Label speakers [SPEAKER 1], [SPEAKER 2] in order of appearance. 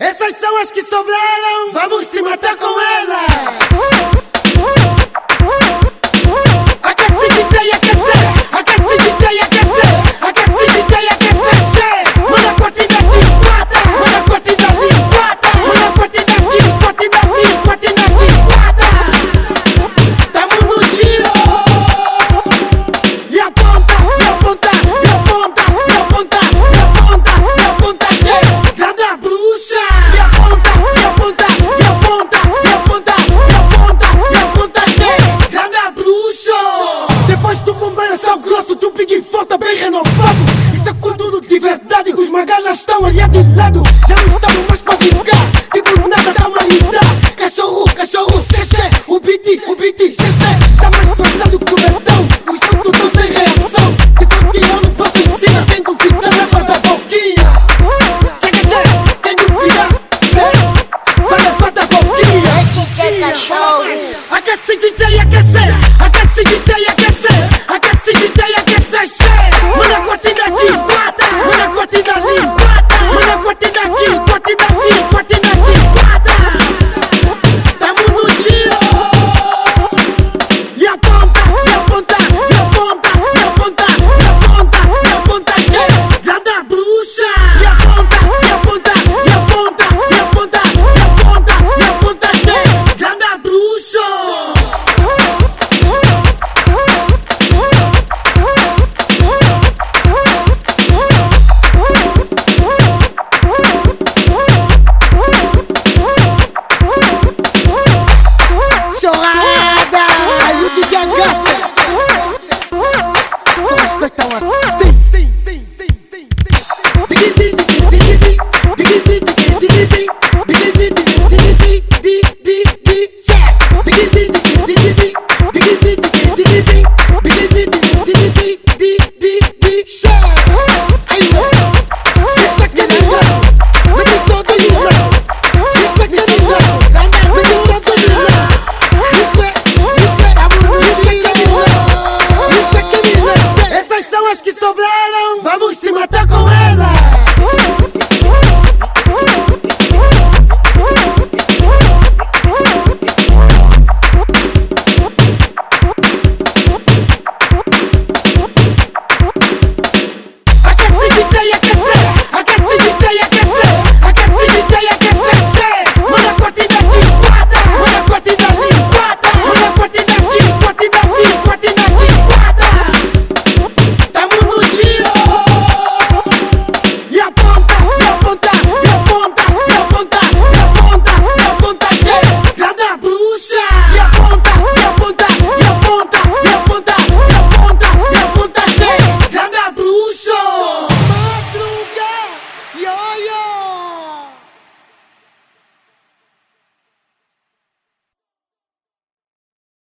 [SPEAKER 1] Essas são as que sobraram, vamos se matar com elas! Gosto de um sal grosso de um Bigfoot bem renovado. Isso é futuro de verdade Os magalhas estão ali de lado. Já não estamos mais pra brincar Tipo nada da maridade Cachorro, cachorro, cc O BT, o BT, cc Tá mais pesado que o metal Os putos tão sem reação. Se for tirando pra piscina Tem dúvida, leva da boquinha. Tchaca, tchaca, tem dúvida Cê, vai levar da boquinha. Aquece DJ, aquece. Aquece DJ, aquece They say, man, I got in the deep.